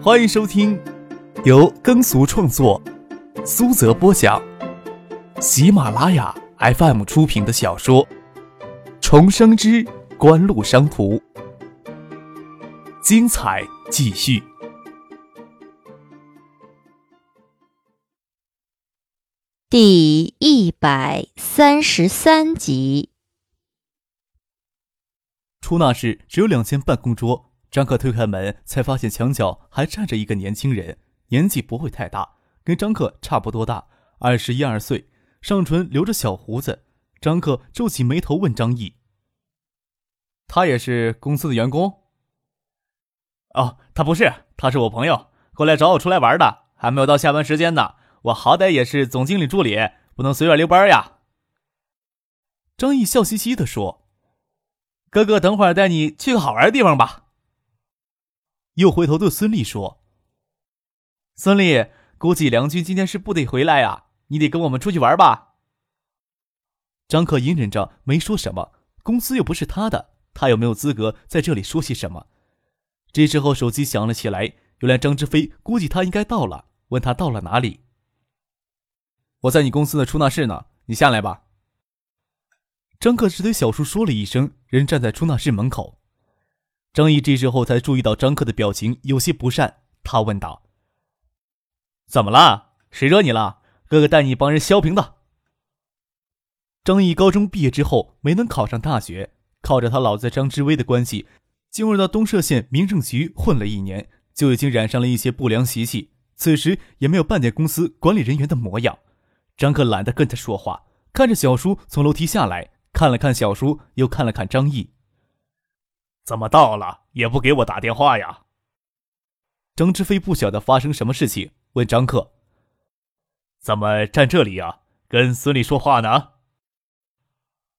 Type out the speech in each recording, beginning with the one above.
欢迎收听由耕俗创作、苏泽播讲、喜马拉雅 FM 出品的小说《重生之官路商途》，精彩继续，第一百三十三集。出纳室只有两间办公桌。张克推开门，才发现墙角还站着一个年轻人，年纪不会太大，跟张克差不多大，二十一二岁，上唇留着小胡子。张克皱起眉头问张毅：“他也是公司的员工？”“哦，他不是，他是我朋友，过来找我出来玩的，还没有到下班时间呢。我好歹也是总经理助理，不能随便溜班呀。”张毅笑嘻嘻地说：“哥哥，等会儿带你去个好玩的地方吧。”又回头对孙俪说：“孙俪，估计梁军今天是不得回来呀，你得跟我们出去玩吧。”张克隐忍着没说什么，公司又不是他的，他又没有资格在这里说些什么。这时候手机响了起来，原来张志飞估计他应该到了，问他到了哪里。我在你公司的出纳室呢，你下来吧。张克只对小叔说了一声，人站在出纳室门口。张毅这时候才注意到张克的表情有些不善，他问道：“怎么了？谁惹你了？哥哥带你帮人削平的。”张毅高中毕业之后没能考上大学，靠着他老子张之威的关系，进入到东社县民政局混了一年，就已经染上了一些不良习气。此时也没有半点公司管理人员的模样。张克懒得跟他说话，看着小叔从楼梯下来，看了看小叔，又看了看张毅。怎么到了也不给我打电话呀？张之飞不晓得发生什么事情，问张克：“怎么站这里呀？跟孙俪说话呢？”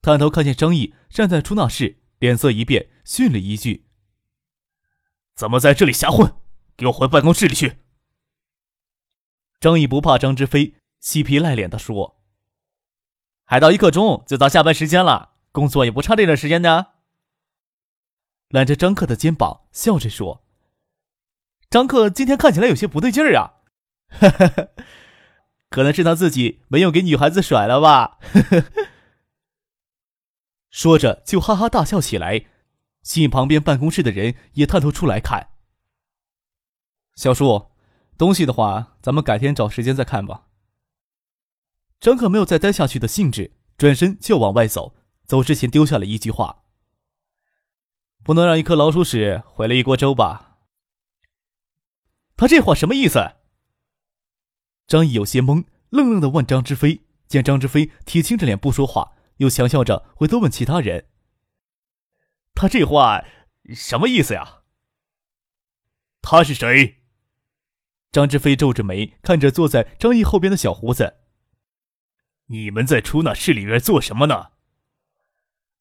探头看见张毅站在出纳室，脸色一变，训了一句：“怎么在这里瞎混？给我回办公室里去！”张毅不怕张志飞，嬉皮赖脸的说：“还到一刻钟就到下班时间了，工作也不差这点时间的。”揽着张克的肩膀，笑着说：“张克今天看起来有些不对劲儿啊，可能是他自己没有给女孩子甩了吧。”说着就哈哈大笑起来，吸引旁边办公室的人也探头出来看。小叔，东西的话，咱们改天找时间再看吧。张克没有再待下去的兴致，转身就往外走，走之前丢下了一句话。不能让一颗老鼠屎毁了一锅粥吧？他这话什么意思？张毅有些懵，愣愣的问张之飞。见张之飞铁青着脸不说话，又强笑着回头问其他人：“他这话什么意思呀？”他是谁？张之飞皱着眉看着坐在张毅后边的小胡子：“你们在出纳室里面做什么呢？”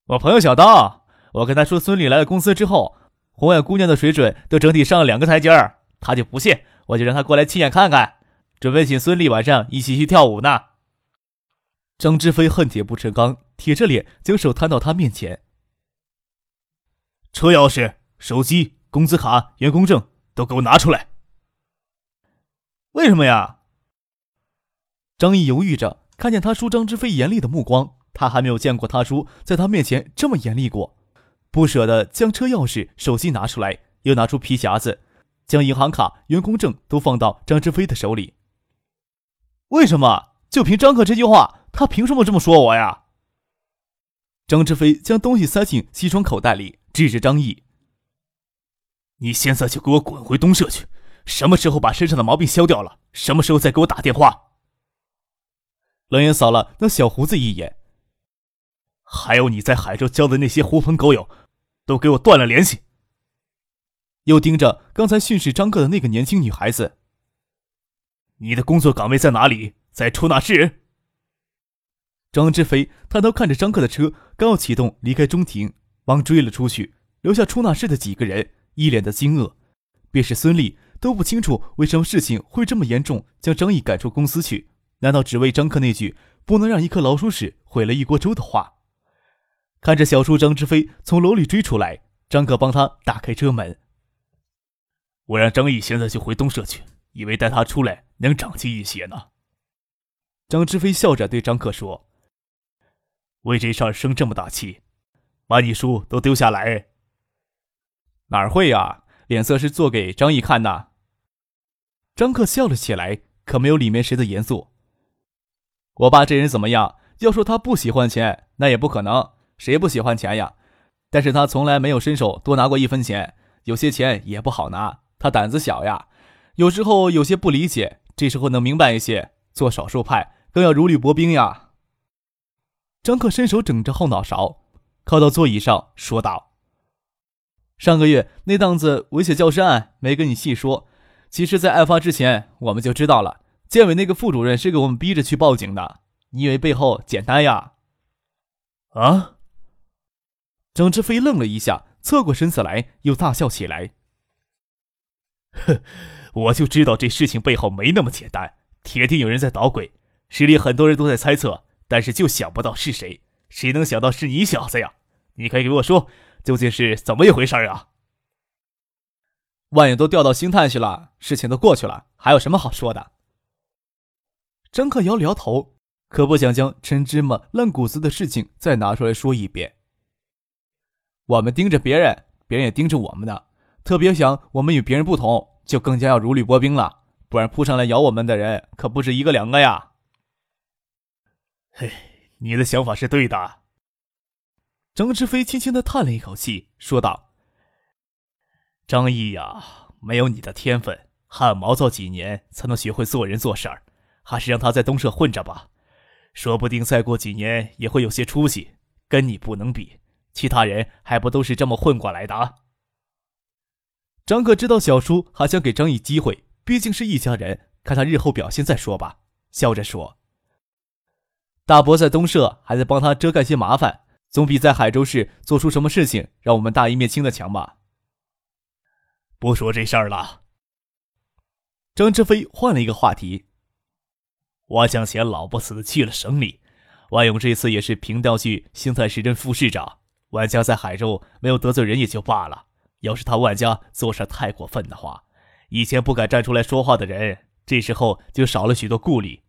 我朋友小刀。我跟他说，孙俪来了公司之后，红眼姑娘的水准都整体上了两个台阶儿，他就不信，我就让他过来亲眼看看，准备请孙俪晚上一起去跳舞呢。张之飞恨铁不成钢，铁着脸将手摊到他面前。车钥匙、手机、工资卡、员工证都给我拿出来。为什么呀？张毅犹豫着，看见他叔张之飞严厉的目光，他还没有见过他叔在他面前这么严厉过。不舍得将车钥匙、手机拿出来，又拿出皮夹子，将银行卡、员工证都放到张志飞的手里。为什么？就凭张克这句话，他凭什么这么说我呀？张志飞将东西塞进西装口袋里，指着张毅：“你现在就给我滚回东社去！什么时候把身上的毛病消掉了，什么时候再给我打电话。”冷眼扫了那小胡子一眼。还有你在海州交的那些狐朋狗友，都给我断了联系。又盯着刚才训斥张克的那个年轻女孩子。你的工作岗位在哪里？在出纳室。张志飞探头看着张克的车刚要启动离开中庭，忙追了出去，留下出纳室的几个人一脸的惊愕。便是孙俪都不清楚为什么事情会这么严重，将张毅赶出公司去？难道只为张克那句“不能让一颗老鼠屎毁了一锅粥”的话？看着小叔张之飞从楼里追出来，张克帮他打开车门。我让张毅现在就回东社去，以为带他出来能长进一些呢。张志飞笑着对张克说：“为这事儿生这么大气，把你书都丢下来？哪儿会呀？脸色是做给张毅看的。”张克笑了起来，可没有里面谁的严肃。我爸这人怎么样？要说他不喜欢钱，那也不可能，谁不喜欢钱呀？但是他从来没有伸手多拿过一分钱，有些钱也不好拿。他胆子小呀，有时候有些不理解，这时候能明白一些。做少数派更要如履薄冰呀。张克伸手整着后脑勺，靠到座椅上说道：“上个月那档子猥亵教师案没跟你细说，其实，在案发之前我们就知道了。建委那个副主任是给我们逼着去报警的。你以为背后简单呀？”啊！张志飞愣了一下，侧过身子来，又大笑起来。哼，我就知道这事情背后没那么简单，铁定有人在捣鬼。市里很多人都在猜测，但是就想不到是谁。谁能想到是你小子呀？你可以给我说，究竟是怎么一回事啊？万勇都调到星探去了，事情都过去了，还有什么好说的？张克摇了摇头，可不想将陈芝麻烂谷子的事情再拿出来说一遍。我们盯着别人，别人也盯着我们呢。特别想我们与别人不同，就更加要如履薄冰了，不然扑上来咬我们的人可不止一个两个呀。嘿，你的想法是对的。张志飞轻轻的叹了一口气，说道：“张毅呀，没有你的天分，汗毛躁几年才能学会做人做事儿，还是让他在东社混着吧，说不定再过几年也会有些出息。跟你不能比，其他人还不都是这么混过来的？”张克知道小叔还想给张毅机会，毕竟是一家人，看他日后表现再说吧。笑着说：“大伯在东社还在帮他遮盖些麻烦，总比在海州市做出什么事情让我们大义灭亲的强吧。”不说这事儿了。张志飞换了一个话题：“我想嫌老不死的去了省里，万勇这次也是凭调去兴泰市任副市长。万家在海州没有得罪人也就罢了。”要是他万家做事太过分的话，以前不敢站出来说话的人，这时候就少了许多顾虑。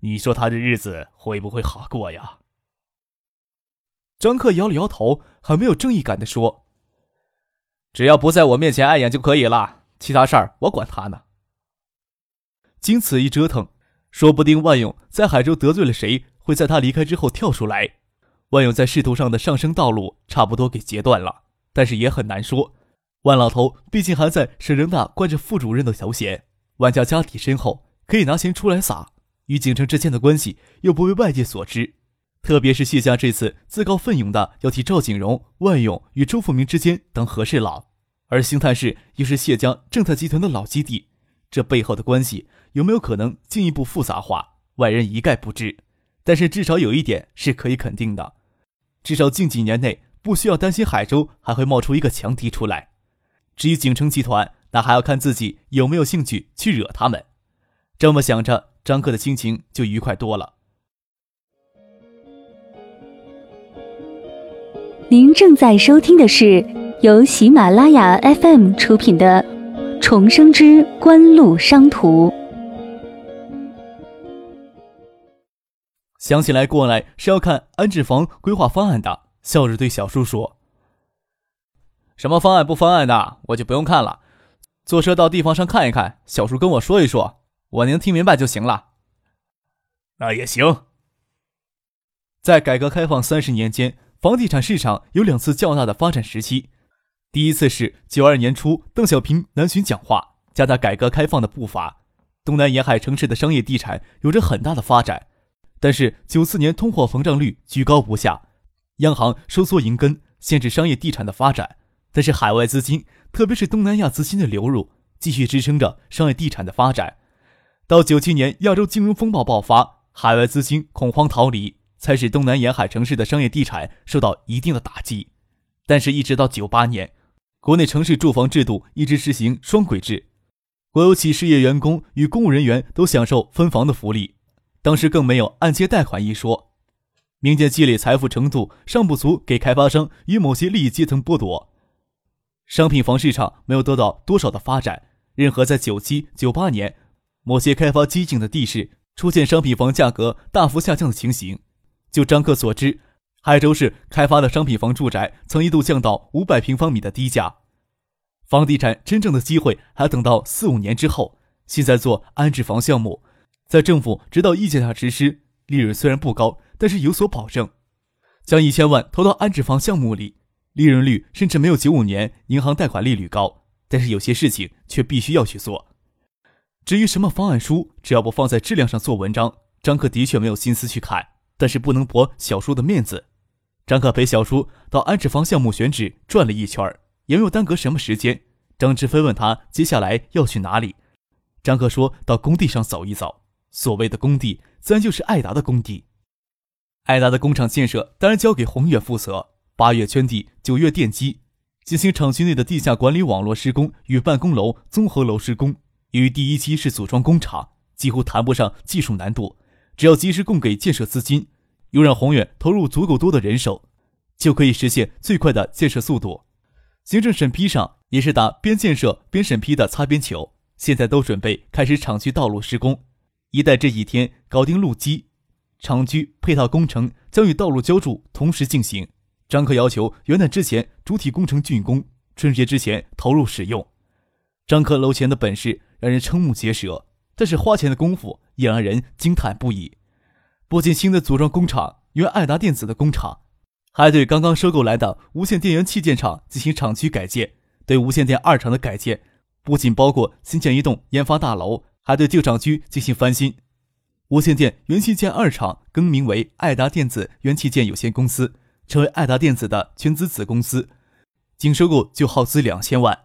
你说他的日子会不会好过呀？张克摇了摇头，很没有正义感的说：“只要不在我面前碍眼就可以了，其他事儿我管他呢。”经此一折腾，说不定万勇在海州得罪了谁，会在他离开之后跳出来。万勇在仕途上的上升道路差不多给截断了，但是也很难说。万老头毕竟还在省人大关着副主任的头衔，万家家底深厚，可以拿钱出来撒。与景城之间的关系又不为外界所知，特别是谢家这次自告奋勇的要替赵景荣、万勇与周富明之间当和事佬，而兴泰市又是谢家正泰集团的老基地，这背后的关系有没有可能进一步复杂化，外人一概不知。但是至少有一点是可以肯定的，至少近几年内不需要担心海州还会冒出一个强敌出来。至于景城集团，那还要看自己有没有兴趣去惹他们。这么想着，张克的心情就愉快多了。您正在收听的是由喜马拉雅 FM 出品的《重生之官路商途》。想起来过来是要看安置房规划方案的，笑着对小叔说。什么方案不方案的，我就不用看了。坐车到地方上看一看，小叔跟我说一说，我能听明白就行了。那也行。在改革开放三十年间，房地产市场有两次较大的发展时期。第一次是九二年初，邓小平南巡讲话，加大改革开放的步伐，东南沿海城市的商业地产有着很大的发展。但是九四年通货膨胀率居高不下，央行收缩银根，限制商业地产的发展。但是海外资金，特别是东南亚资金的流入，继续支撑着商业地产的发展。到九七年亚洲金融风暴爆发，海外资金恐慌逃离，才使东南沿海城市的商业地产受到一定的打击。但是，一直到九八年，国内城市住房制度一直实行双轨制，国有企事业员工与公务人员都享受分房的福利。当时更没有按揭贷款一说，民间积累财富程度尚不足给开发商与某些利益阶层剥夺。商品房市场没有得到多少的发展，任何在九七、九八年某些开发激进的地市出现商品房价格大幅下降的情形。就张克所知，海州市开发的商品房住宅曾一度降到五百平方米的低价。房地产真正的机会还等到四五年之后。现在做安置房项目，在政府指导意见下实施，利润虽然不高，但是有所保证。将一千万投到安置房项目里，利润率甚至没有九五年银行贷款利率高，但是有些事情却必须要去做。至于什么方案书，只要不放在质量上做文章，张克的确没有心思去看。但是不能驳小叔的面子。张克陪小叔到安置房项目选址转了一圈，也没有耽搁什么时间。张志飞问他接下来要去哪里，张克说到工地上走一走。所谓的工地，自然就是爱达的工地。爱达的工厂建设当然交给宏远负责。八月圈地，九月奠基，进行厂区内的地下管理网络施工与办公楼、综合楼施工。由于第一期是组装工厂，几乎谈不上技术难度。只要及时供给建设资金，又让宏远投入足够多的人手，就可以实现最快的建设速度。行政审批上也是打边建设边审批的擦边球。现在都准备开始厂区道路施工，一旦这几天搞定路基，厂区配套工程将与道路浇筑同时进行。张克要求元旦之前主体工程竣工，春节之前投入使用。张克楼前的本事让人瞠目结舌，但是花钱的功夫。也让人惊叹不已。不仅新的组装工厂原爱达电子的工厂，还对刚刚收购来的无线电源器件厂进行厂区改建。对无线电二厂的改建，不仅包括新建一栋研发大楼，还对旧厂区进行翻新。无线电元器件二厂更名为爱达电子元器件有限公司，成为爱达电子的全资子公司。仅收购就耗资两千万。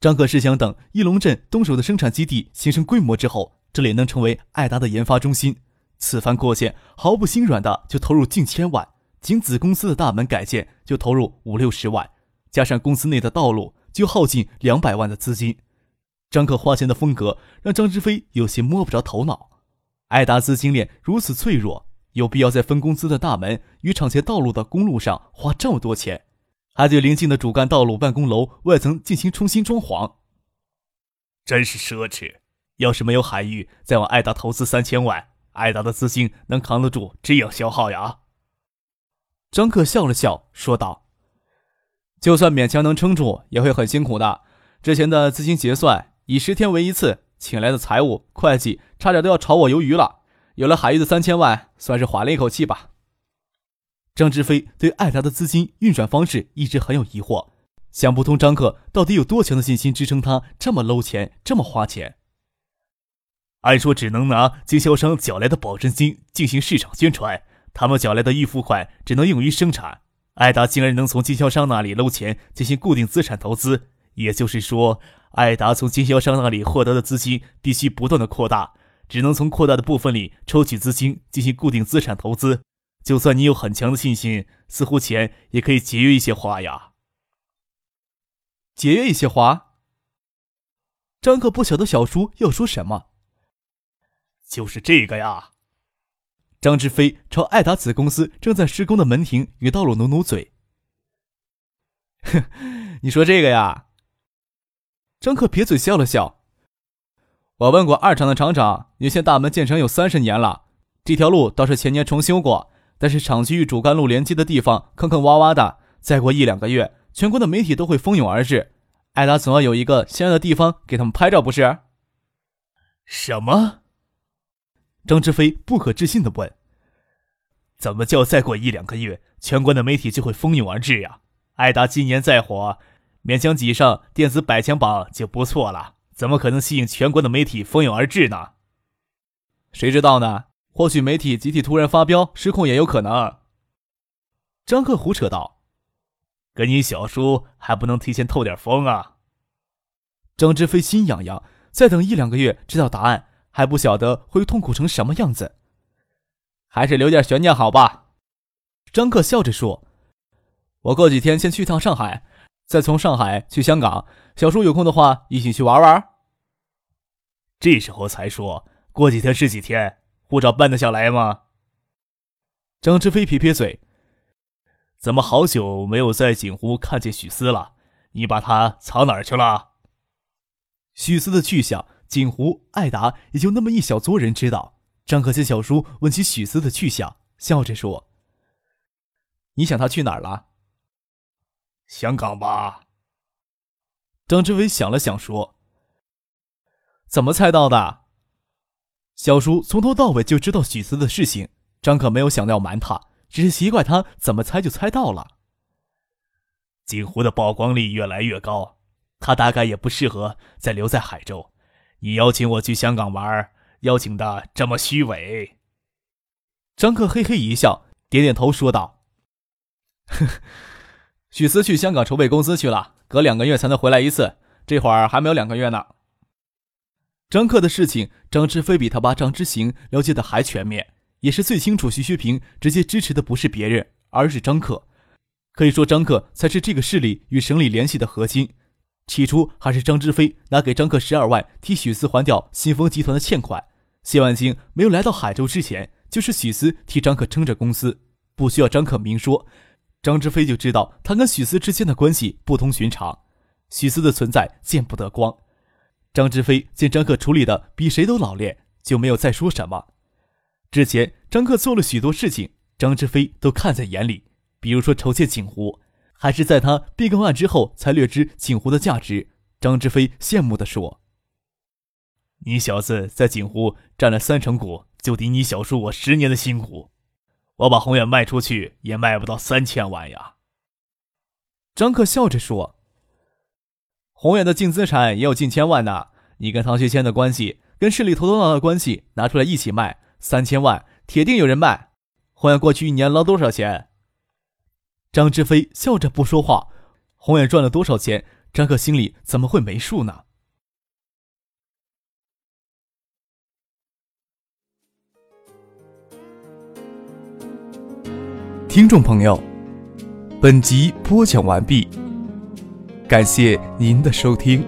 张克试想等翼龙镇东首的生产基地形成规模之后。这里能成为爱达的研发中心，此番扩建毫不心软的就投入近千万，仅子公司的大门改建就投入五六十万，加上公司内的道路就耗尽两百万的资金。张克花钱的风格让张志飞有些摸不着头脑。爱达资金链如此脆弱，有必要在分公司的大门与厂前道路的公路上花这么多钱，还对临近的主干道路办公楼外层进行重新装潢，真是奢侈。要是没有海域再往爱达投资三千万，爱达的资金能扛得住这样消耗呀？张克笑了笑说道：“就算勉强能撑住，也会很辛苦的。之前的资金结算以十天为一次，请来的财务、会计差点都要炒我鱿鱼了。有了海域的三千万，算是缓了一口气吧。”张志飞对艾达的资金运转方式一直很有疑惑，想不通张克到底有多强的信心支撑他这么搂钱，这么花钱。按说只能拿经销商缴来的保证金进行市场宣传，他们缴来的预付款只能用于生产。艾达竟然能从经销商那里搂钱进行固定资产投资，也就是说，艾达从经销商那里获得的资金必须不断的扩大，只能从扩大的部分里抽取资金进行固定资产投资。就算你有很强的信心，似乎钱也可以节约一些花呀。节约一些花？张克不晓得小叔要说什么。就是这个呀！张志飞朝艾达子公司正在施工的门庭与道路努努嘴。哼，你说这个呀？张克撇嘴笑了笑。我问过二厂的厂长，原先大门建成有三十年了，这条路倒是前年重修过，但是厂区与主干路连接的地方坑坑洼洼的，再过一两个月，全国的媒体都会蜂拥而至，艾达总要有一个像样的地方给他们拍照，不是？什么？张志飞不可置信的问：“怎么叫再过一两个月，全国的媒体就会蜂拥而至呀？艾达今年再火，勉强挤上电子百强榜就不错了，怎么可能吸引全国的媒体蜂拥而至呢？谁知道呢？或许媒体集体突然发飙失控也有可能。”张克胡扯道：“跟你小叔还不能提前透点风啊？”张志飞心痒痒，再等一两个月知道答案。还不晓得会痛苦成什么样子，还是留点悬念好吧。张克笑着说：“我过几天先去趟上海，再从上海去香港。小叔有空的话，一起去玩玩。”这时候才说过几天是几天？护照办得下来吗？张志飞撇撇嘴：“怎么好久没有在锦湖看见许思了？你把他藏哪儿去了？”许思的去向，锦湖、艾达也就那么一小撮人知道。张可欣小叔问起许思的去向，笑着说：“你想他去哪儿了？”“香港吧。”张志伟想了想说：“怎么猜到的？”小叔从头到尾就知道许思的事情，张可没有想要瞒他，只是奇怪他怎么猜就猜到了。锦湖的曝光率越来越高，他大概也不适合再留在海州。你邀请我去香港玩，邀请的这么虚伪。张克嘿嘿一笑，点点头说道：“呵 许思去香港筹备公司去了，隔两个月才能回来一次，这会儿还没有两个月呢。”张克的事情，张之飞比他爸张之行了解的还全面，也是最清楚。徐学平直接支持的不是别人，而是张克。可以说，张克才是这个势力与省里联系的核心。起初还是张之飞拿给张克十二万，替许思还掉新丰集团的欠款。谢万金没有来到海州之前，就是许思替张克撑着公司，不需要张克明说，张之飞就知道他跟许思之间的关系不同寻常。许思的存在见不得光。张之飞见张克处理的比谁都老练，就没有再说什么。之前张克做了许多事情，张之飞都看在眼里。比如说筹建锦湖，还是在他变更案之后才略知锦湖的价值。张之飞羡慕地说：“你小子在锦湖占了三成股，就抵你小叔我十年的辛苦。我把宏远卖出去也卖不到三千万呀。”张克笑着说：“宏远的净资产也有近千万呢。你跟唐学谦的关系，跟市里头头脑的关系拿出来一起卖，三千万铁定有人卖。宏远过去一年捞多少钱？”张之飞笑着不说话。宏远赚了多少钱？张克心里怎么会没数呢？听众朋友，本集播讲完毕，感谢您的收听。